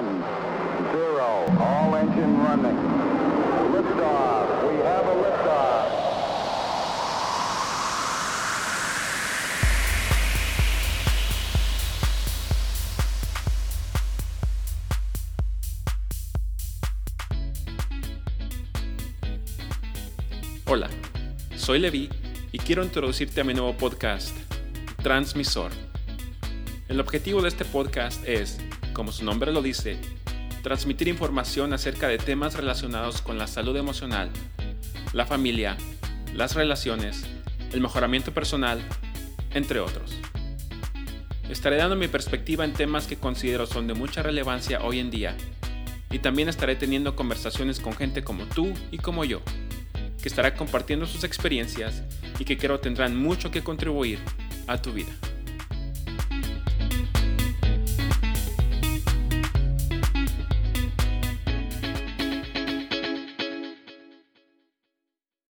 one, zero, all engine running. Liftoff. We have a liftoff. Hola, soy Levi y quiero introducirte a mi nuevo podcast, Transmisor el objetivo de este podcast es, como su nombre lo dice, transmitir información acerca de temas relacionados con la salud emocional, la familia, las relaciones, el mejoramiento personal, entre otros. Estaré dando mi perspectiva en temas que considero son de mucha relevancia hoy en día y también estaré teniendo conversaciones con gente como tú y como yo que estará compartiendo sus experiencias y que creo tendrán mucho que contribuir a tu vida.